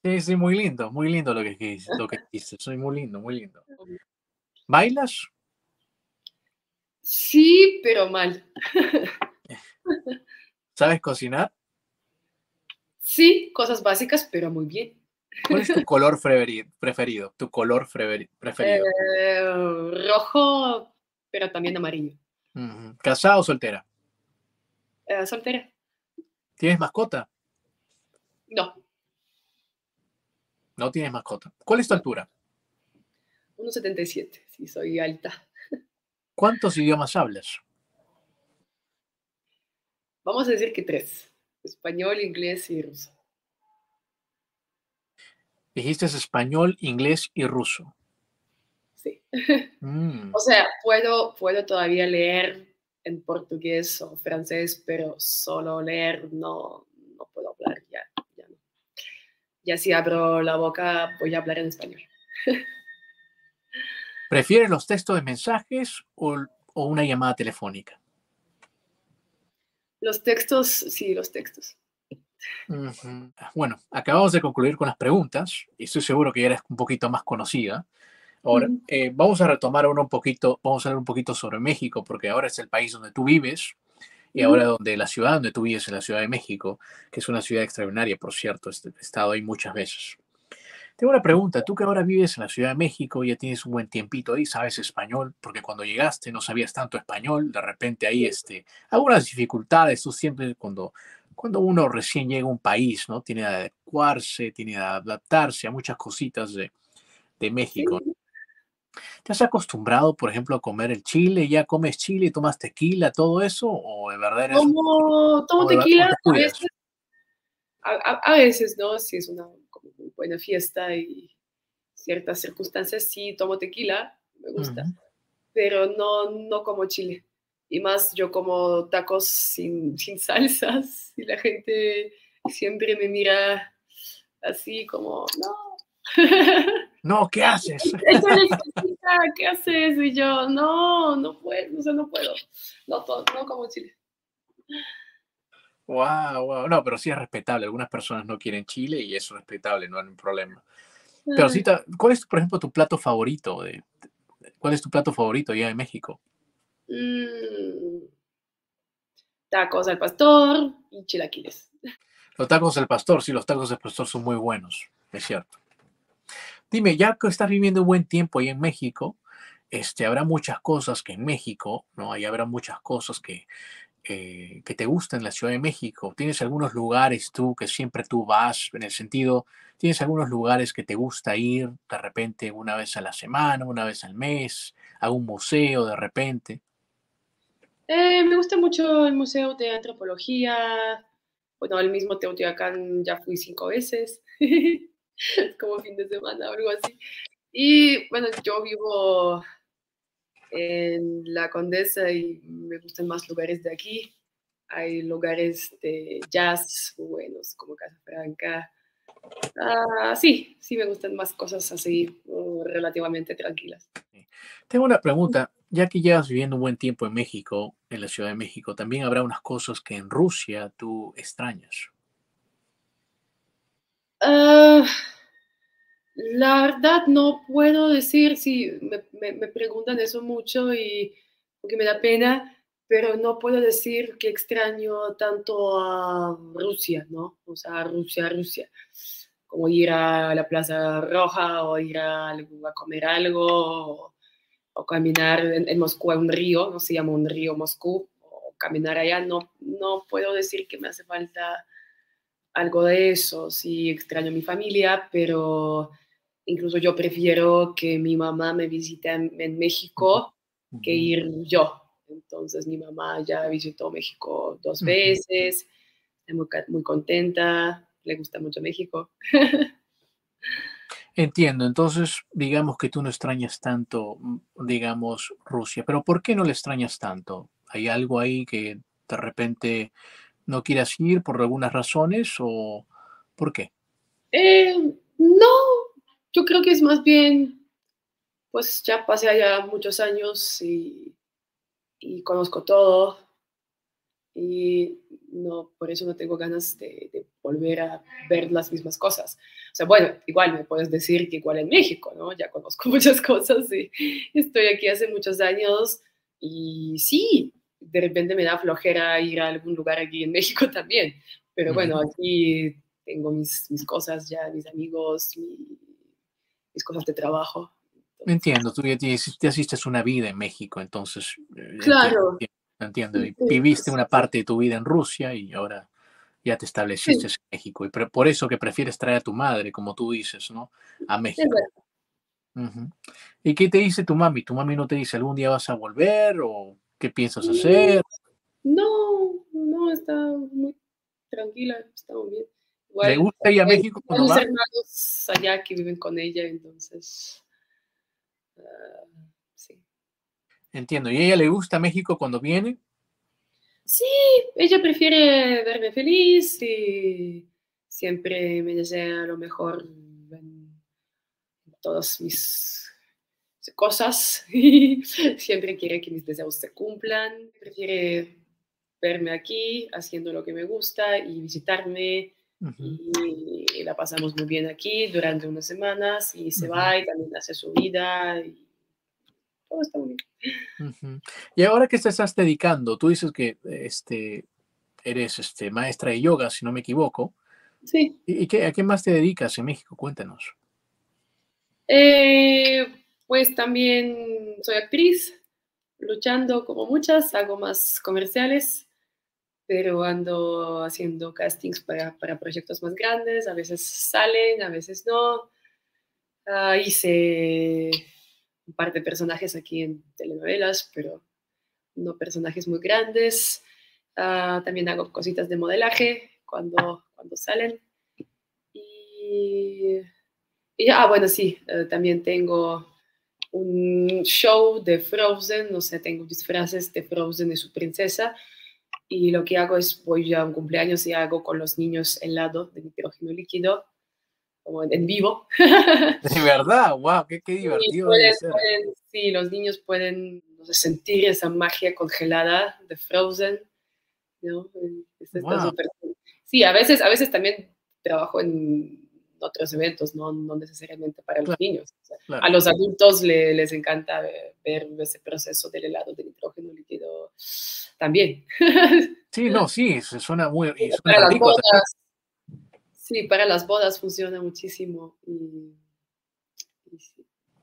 Sí, sí, muy lindo, muy lindo lo que dices, lo que dices, soy muy lindo, muy lindo. ¿Bailas? Sí, pero mal. ¿Sabes cocinar? Sí, cosas básicas, pero muy bien. ¿Cuál es tu color preferi- preferido? Tu color preferi- preferido. Eh, rojo, pero también amarillo. ¿Casada o soltera? Eh, soltera. ¿Tienes mascota? No, No tienes mascota. ¿Cuál es tu altura? 1,77. Sí, soy alta. ¿Cuántos idiomas hablas? Vamos a decir que tres. Español, inglés y ruso. Dijiste español, inglés y ruso. Sí. Mm, O sea, puedo, puedo todavía leer en portugués o francés, pero solo leer no, no puedo hablar ya. Ya, no. ya si abro la boca voy a hablar en español. ¿Prefieres los textos de mensajes o, o una llamada telefónica? Los textos, sí, los textos. Bueno, acabamos de concluir con las preguntas y estoy seguro que ya eres un poquito más conocida. Ahora, eh, vamos a retomar ahora un poquito, vamos a hablar un poquito sobre México, porque ahora es el país donde tú vives y ahora donde la ciudad donde tú vives es la Ciudad de México, que es una ciudad extraordinaria, por cierto, este- he estado ahí muchas veces. Tengo una pregunta, tú que ahora vives en la Ciudad de México, ya tienes un buen tiempito ahí, sabes español, porque cuando llegaste no sabías tanto español, de repente ahí este, algunas dificultades, tú siempre cuando, cuando uno recién llega a un país, ¿no? Tiene que adecuarse, tiene que adaptarse a muchas cositas de, de México. Sí. ¿Te has acostumbrado, por ejemplo, a comer el chile? ¿Ya comes chile tomas tequila, todo eso? ¿O de verdad eres Como tomo tequila a veces, a, veces, ¿no? Si es una buena fiesta y ciertas circunstancias, sí tomo tequila, me gusta, pero no, no como chile. Y más yo como tacos sin, sin salsas y la gente siempre me mira así como, no. No, ¿qué haces? ¿Qué haces? Y yo, no, no puedo, o sea, no puedo. No, no como chile. Wow, wow. No, pero sí es respetable. Algunas personas no quieren chile y es respetable, no hay un problema. Pero sí, ¿cuál es, por ejemplo, tu plato favorito? De, ¿Cuál es tu plato favorito allá en México? Mm, tacos al pastor y chilaquiles. Los tacos del pastor, sí, los tacos del pastor son muy buenos, es cierto. Dime, ya que estás viviendo un buen tiempo ahí en México, este, habrá muchas cosas que en México, ¿no? Ahí habrá muchas cosas que, eh, que te gustan en la Ciudad de México. ¿Tienes algunos lugares tú que siempre tú vas, en el sentido, tienes algunos lugares que te gusta ir de repente una vez a la semana, una vez al mes, a un museo de repente? Eh, me gusta mucho el Museo de Antropología, bueno, el mismo Teotihuacán ya fui cinco veces, como fin de semana o algo así. Y bueno, yo vivo en La Condesa y me gustan más lugares de aquí. Hay lugares de jazz buenos, como Casa Franca. Ah, sí, sí me gustan más cosas así, relativamente tranquilas. Tengo una pregunta ya que llevas viviendo un buen tiempo en México, en la Ciudad de México, también habrá unas cosas que en Rusia tú extrañas. Ah, la verdad no puedo decir si me, preguntan eso mucho y porque me da pena, pero no puedo decir que extraño tanto a Rusia, ¿no? O sea, Rusia, Rusia. Como ir a la Plaza Roja o ir a, a comer algo o caminar en, Moscú a un río, no se llama un río Moscú, o caminar allá, no, no puedo decir que me hace falta algo de eso, sí extraño a mi familia, pero incluso yo prefiero que mi mamá me visite en, México que ir yo. Entonces mi mamá ya visitó México dos veces, estoy muy, muy contenta, le gusta mucho México. Entiendo, entonces digamos que tú no extrañas tanto, mm, digamos, Rusia, pero ¿por qué no le extrañas tanto? ¿Hay algo ahí que de repente no quieras ir por algunas razones o por qué? Eh, no, yo creo que es más bien, pues ya pasé allá muchos años y, y conozco todo y no, por eso no tengo ganas de, volver a ver las mismas cosas. O sea, bueno, igual me puedes decir que igual en México, ¿no? Ya conozco muchas cosas y estoy aquí hace muchos años y sí, de repente me da flojera ir a algún lugar aquí en México también. Pero bueno, aquí tengo mis, mis cosas ya, mis amigos, mis cosas de trabajo. Entiendo, tú ya te, te hiciste una vida en México, entonces. Eh, claro. Entiendo. Y viviste una parte de tu vida en Rusia y ahora ya te estableciste en México. Y por eso que prefieres traer a tu madre, como tú dices, ¿no? A México. ¿Y qué te dice tu mami? ¿Tu mami no te dice algún día vas a volver o qué piensas hacer? No, no, está muy tranquila, está muy bien. ¿Le gusta ir a México cuando va? hermanos allá que viven con ella, entonces... Ah, Entiendo. ¿Y a ella le gusta México cuando viene? Sí, ella prefiere verme feliz y siempre me desea lo mejor en todas mis cosas. Siempre quiere que mis deseos se cumplan. Prefiere verme aquí haciendo lo que me gusta y visitarme. Y la pasamos muy bien aquí durante unas semanas y se va y también hace su vida y todo está muy bien. Y ahora que te estás dedicando, tú dices que este, eres este, maestra de yoga, si no me equivoco. Sí. ¿Y qué, a qué más te dedicas en México? Cuéntanos. Eh, pues también soy actriz, luchando como muchas, hago más comerciales, pero ando haciendo castings para, para proyectos más grandes, a veces salen, a veces no. Ah, hice un par de personajes aquí en telenovelas, pero no personajes muy grandes. Ah, también hago cositas de modelaje cuando, cuando salen. Y, y ah, bueno, sí, eh, también tengo un show de Frozen, no sé, tengo disfraces de Frozen y su princesa. Y lo que hago es, voy a un cumpleaños y hago con los niños helado de nitrógeno líquido, como en, vivo. De verdad, wow, qué, qué divertido. sí, los niños pueden sentir esa magia congelada de Frozen. ¿no? Sí, a veces, a veces también trabajo en otros eventos, no, no necesariamente para los niños. A los adultos les encanta ver, ese proceso del helado de nitrógeno líquido también. Sí, no, sí, suena muy... para las bodas, sí, para las bodas funciona muchísimo.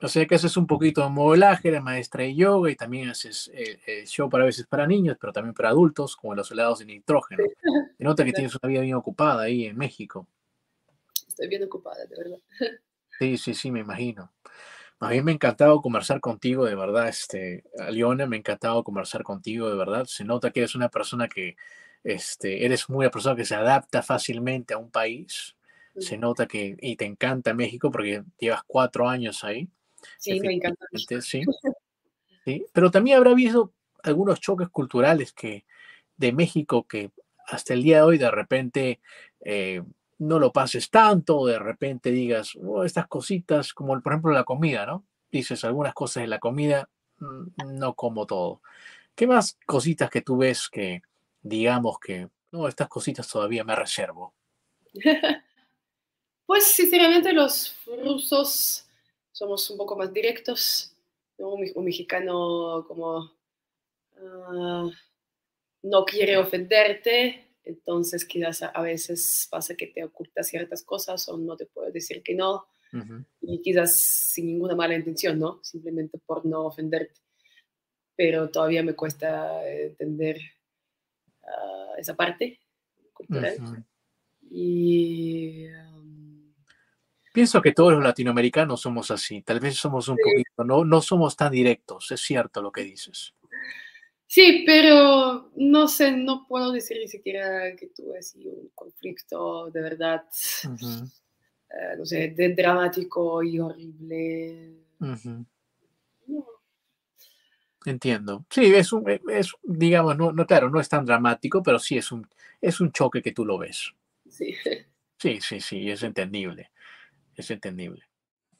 O sea que haces un poquito de modelaje, eres maestra de yoga y también haces eh, eh, show para veces para niños, pero también para adultos, como los helados de nitrógeno. Se nota que tienes una vida bien ocupada ahí en México estoy bien ocupada, de verdad. Sí, sí, sí, me imagino. A mí me ha encantado conversar contigo, de verdad, este, Aliona, me ha encantado conversar contigo, de verdad. Se nota que eres una persona que, este, eres muy una persona que se adapta fácilmente a un país. Se nota que, y te encanta México porque llevas cuatro años ahí. Sí, me encanta. Sí, sí, pero también habrá habido algunos choques culturales que, de México que hasta el día de hoy de repente eh, no lo pases tanto, de repente digas, oh, estas cositas, como por ejemplo la comida, ¿no? Dices algunas cosas de la comida, mm, no como todo. ¿Qué más cositas que tú ves que digamos que, no, estas cositas todavía me reservo? pues sinceramente los rusos somos un poco más directos, un, mexicano como ah, no quiere ofenderte, entonces quizás a, veces pasa que te oculta ciertas cosas o no te puede decir que no. Y quizás sin ninguna mala intención, ¿no? Simplemente por no ofenderte. Pero todavía me cuesta entender ah, esa parte cultural. Y... Pienso que todos los latinoamericanos somos así. Tal vez somos un poquito, no, no somos tan directos. Es cierto lo que dices. Sí, pero no sé, no puedo decir ni siquiera que tuve así un conflicto de verdad, eh, no sé, de dramático y horrible. Entiendo. Sí, es un, es, digamos, no, no, claro, no es tan dramático, pero sí es un, es un choque que tú lo ves. Sí. Sí, sí, sí, es entendible. Es entendible.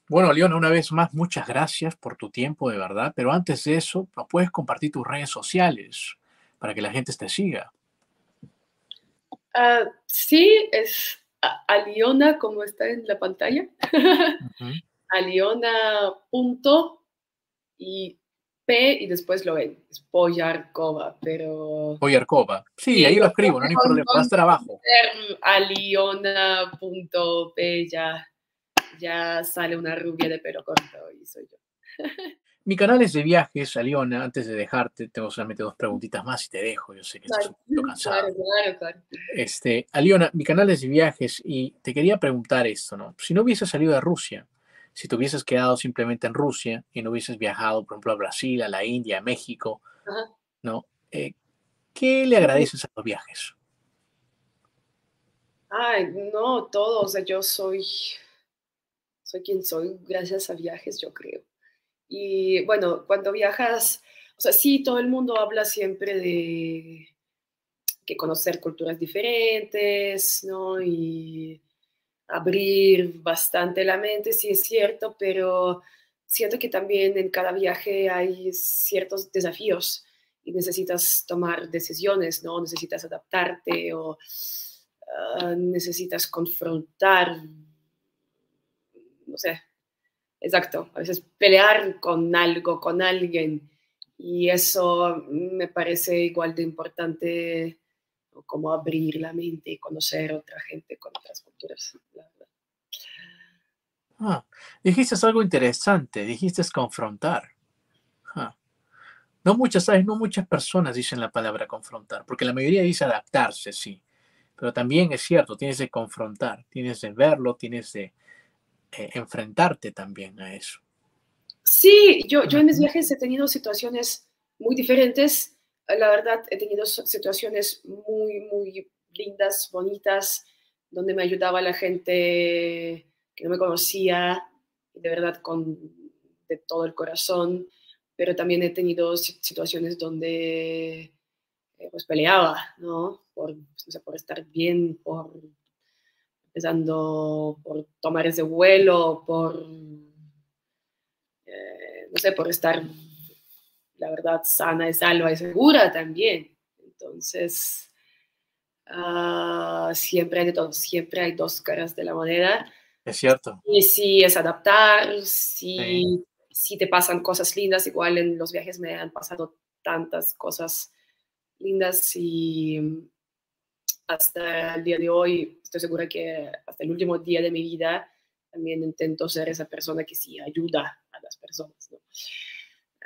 Bueno, Leona, una vez más, muchas gracias por tu tiempo, de verdad. Pero antes de eso, puedes compartir tus redes sociales para que la gente te siga. Ah, sí, es Aliona, como está en la pantalla. Aliona punto y P y después lo ven. Es Poyarkova, pero... Poyarkova. Sí, ahí lo escribo, no hay problema, va a estar abajo. Aliona.p ya ya sale una rubia de pelo corto y soy yo. Mi canal es de viajes, Aliona. Antes de dejarte, tengo solamente dos preguntitas más y te dejo. Yo sé que estás un poquito cansado. Claro, claro, Este, Aliona, mi canal es de viajes y te quería preguntar esto, ¿no? Si no hubieses salido de Rusia, si te hubieses quedado simplemente en Rusia y no hubieses viajado, por ejemplo, a Brasil, a la India, a México, ¿no? Eh, ¿Qué le agradeces a los viajes? Ay, no, todo. O sea, yo soy soy quien soy gracias a viajes, yo creo. Y bueno, cuando viajas, o sea, sí, todo el mundo habla siempre de que conocer culturas diferentes, ¿no? Y abrir bastante la mente, sí es cierto, pero siento que también en cada viaje hay ciertos desafíos y necesitas tomar decisiones, ¿no? Necesitas adaptarte o ah, necesitas confrontar no sé, exacto, a veces pelear con algo, con alguien, y eso me parece igual de importante como abrir la mente y conocer otra gente con otras culturas. Ah, dijiste algo interesante, dijiste confrontar. Ah. No muchas, ¿sabes? No muchas personas dicen la palabra confrontar, porque la mayoría dice adaptarse, sí. Pero también es cierto, tienes que confrontar, tienes de verlo, tienes de eh, enfrentarte también a eso. Sí, yo, yo en mis viajes he tenido situaciones muy diferentes. La verdad, he tenido situaciones muy, muy lindas, bonitas, donde me ayudaba la gente que no me conocía, de verdad, con de todo el corazón, pero también he tenido situaciones donde eh, pues peleaba, ¿no? Por, pues, por estar bien, por empezando por tomar ese vuelo, por, eh, no sé, por estar, la verdad, sana y salva y segura también. Entonces, uh, siempre hay de todo, siempre hay dos caras de la moneda. Es cierto. Y si es adaptar, si, si te pasan cosas lindas, igual en los viajes me han pasado tantas cosas lindas y hasta el día de hoy estoy segura que hasta el último día de mi vida también intento ser esa persona que sí ayuda a las personas, ¿no?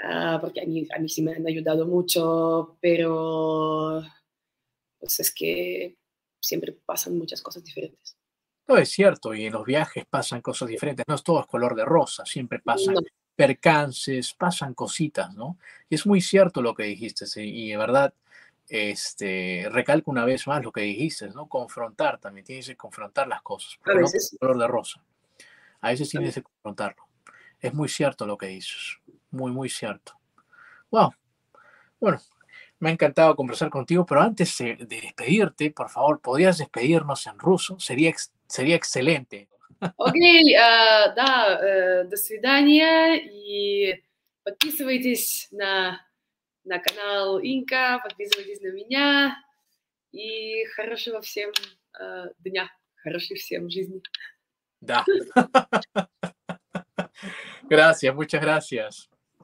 Ah, porque a mí, a mí sí me han ayudado mucho, pero pues es que siempre pasan muchas cosas diferentes. No, es cierto, y en los viajes pasan cosas diferentes, no es todo es color de rosa, siempre pasan percances, pasan cositas, ¿no? Y es muy cierto lo que dijiste, ¿sí? y de verdad, este, recalco una vez más lo que dijiste, ¿no? Confrontar, también tienes que confrontar las cosas, pero no es color de rosa. A veces tienes que confrontarlo. Es muy cierto lo que dices, muy, muy cierto. Wow. Bueno, me ha encantado conversar contigo, pero antes de, despedirte, por favor, ¿podrías despedirnos en ruso? Sería, sería excelente. Ok, uh, да, uh, до свидания и подписывайтесь на на канал Инка, подписывайтесь на меня и хорошего всем э, дня, хорошей всем жизни. Да. Gracias, muchas gracias.